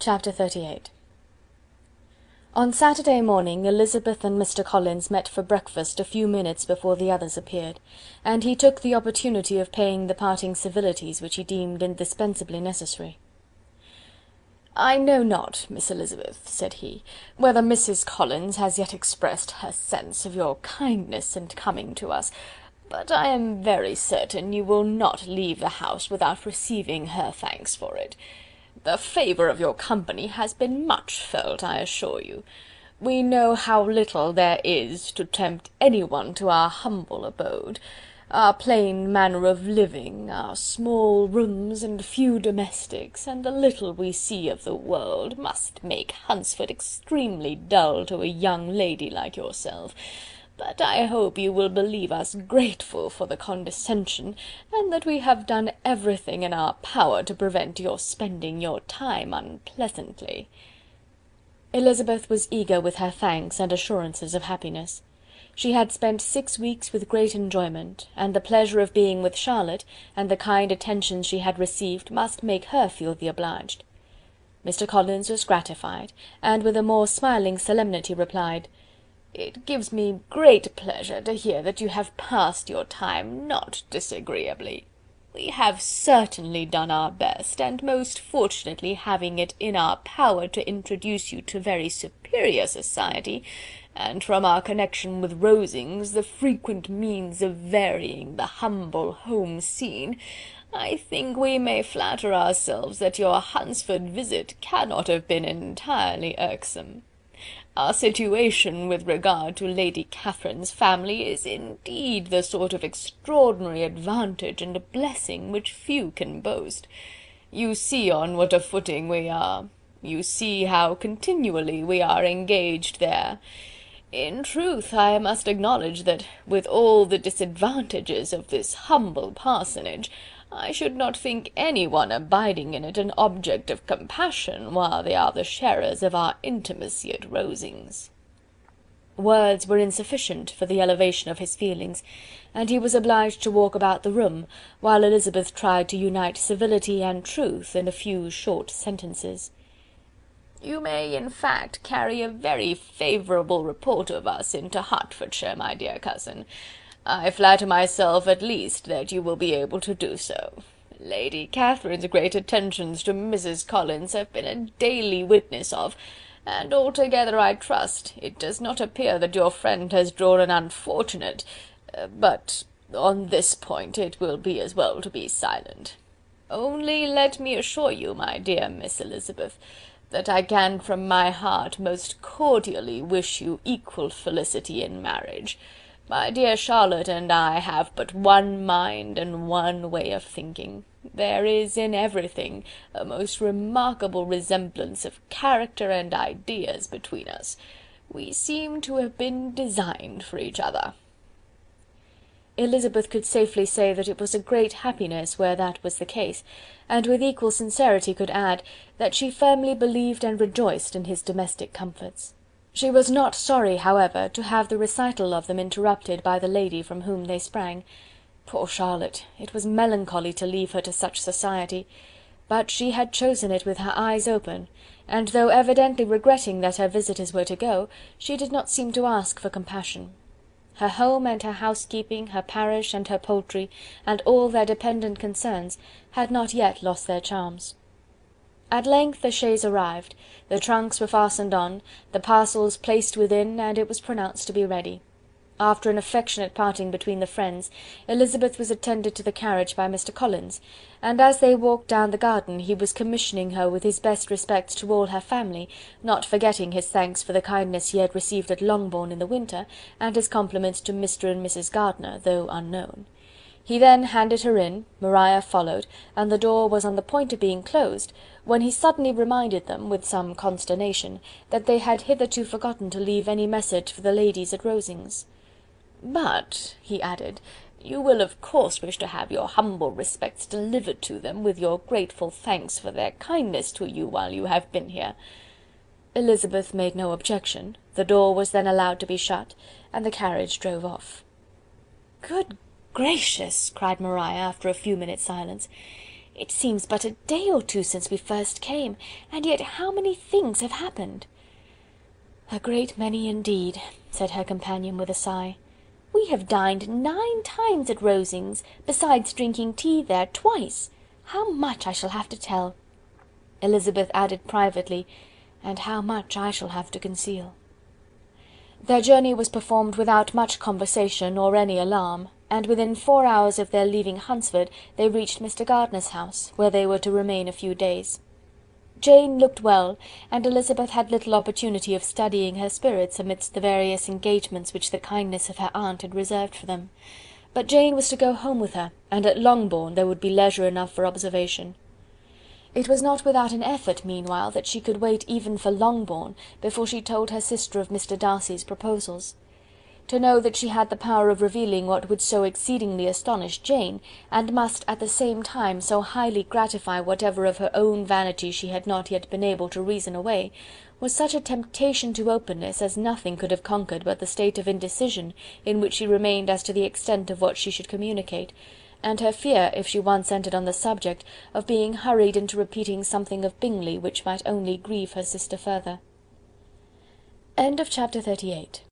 Chapter XXXVIII On Saturday morning Elizabeth and Mr. Collins met for breakfast a few minutes before the others appeared, and he took the opportunity of paying the parting civilities which he deemed indispensably necessary. "I know not, Miss Elizabeth," said he, "whether Mrs. Collins has yet expressed her sense of your kindness in coming to us, but I am very certain you will not leave the house without receiving her thanks for it. The favour of your company has been much felt, I assure you. We know how little there is to tempt anyone to our humble abode. Our plain manner of living, our small rooms and few domestics, and the little we see of the world, must make Hunsford extremely dull to a young lady like yourself but I hope you will believe us grateful for the condescension, and that we have done everything in our power to prevent your spending your time unpleasantly." Elizabeth was eager with her thanks and assurances of happiness. She had spent six weeks with great enjoyment, and the pleasure of being with Charlotte, and the kind attentions she had received, must make her feel the obliged. Mr. Collins was gratified, and with a more smiling solemnity replied: "It gives me great pleasure to hear that you have passed your time not disagreeably. We have certainly done our best, and most fortunately having it in our power to introduce you to very superior society, and from our connection with Rosings the frequent means of varying the humble home scene, I think we may flatter ourselves that your Hunsford visit cannot have been entirely irksome. Our situation with regard to Lady Catherine's family is indeed the sort of extraordinary advantage and blessing which few can boast. You see on what a footing we are. You see how continually we are engaged there. In truth, I must acknowledge that, with all the disadvantages of this humble parsonage, I should not think any one abiding in it an object of compassion, while they are the sharers of our intimacy at Rosings." Words were insufficient for the elevation of his feelings, and he was obliged to walk about the room, while Elizabeth tried to unite civility and truth in a few short sentences. "You may, in fact, carry a very favourable report of us into Hertfordshire, my dear cousin. I flatter myself, at least, that you will be able to do so. Lady Catherine's great attentions to Mrs. Collins have been a daily witness of, and altogether I trust it does not appear that your friend has drawn an unfortunate... Uh, but on this point it will be as well to be silent. Only let me assure you, my dear Miss Elizabeth, that I can from my heart most cordially wish you equal felicity in marriage. My dear Charlotte and I have but one mind and one way of thinking. There is in everything a most remarkable resemblance of character and ideas between us. We seem to have been designed for each other." Elizabeth could safely say that it was a great happiness where that was the case, and with equal sincerity could add, that she firmly believed and rejoiced in his domestic comforts. She was not sorry, however, to have the recital of them interrupted by the lady from whom they sprang. Poor Charlotte! it was melancholy to leave her to such society, but she had chosen it with her eyes open, and though evidently regretting that her visitors were to go, she did not seem to ask for compassion. Her home and her housekeeping, her parish and her poultry, and all their dependent concerns, had not yet lost their charms. At length the chaise arrived, the trunks were fastened on, the parcels placed within, and it was pronounced to be ready. After an affectionate parting between the friends, Elizabeth was attended to the carriage by Mr. Collins, and as they walked down the garden he was commissioning her with his best respects to all her family, not forgetting his thanks for the kindness he had received at Longbourn in the winter, and his compliments to Mr. and Mrs. Gardiner, though unknown. He then handed her in, Maria followed, and the door was on the point of being closed, when he suddenly reminded them, with some consternation, that they had hitherto forgotten to leave any message for the ladies at Rosings. "But," he added, "you will of course wish to have your humble respects delivered to them, with your grateful thanks for their kindness to you while you have been here." Elizabeth made no objection, the door was then allowed to be shut, and the carriage drove off. "Good gracious!" cried Maria, after a few minutes' silence, It seems but a day or two since we first came, and yet how many things have happened!" "A great many indeed," said her companion with a sigh. "We have dined nine times at Rosings, besides drinking tea there twice. How much I shall have to tell!" Elizabeth added privately, "and how much I shall have to conceal." Their journey was performed without much conversation or any alarm, and within four hours of their leaving Hunsford they reached Mr. Gardiner's house, where they were to remain a few days. Jane looked well, and Elizabeth had little opportunity of studying her spirits amidst the various engagements which the kindness of her aunt had reserved for them. But Jane was to go home with her, and at Longbourn there would be leisure enough for observation. It was not without an effort, meanwhile, that she could wait even for Longbourn before she told her sister of Mr. Darcy's proposals. To know that she had the power of revealing what would so exceedingly astonish Jane, and must at the same time so highly gratify whatever of her own vanity she had not yet been able to reason away, was such a temptation to openness as nothing could have conquered but the state of indecision in which she remained as to the extent of what she should communicate, and her fear, if she once entered on the subject, of being hurried into repeating something of Bingley which might only grieve her sister further. Chapter XXXIX.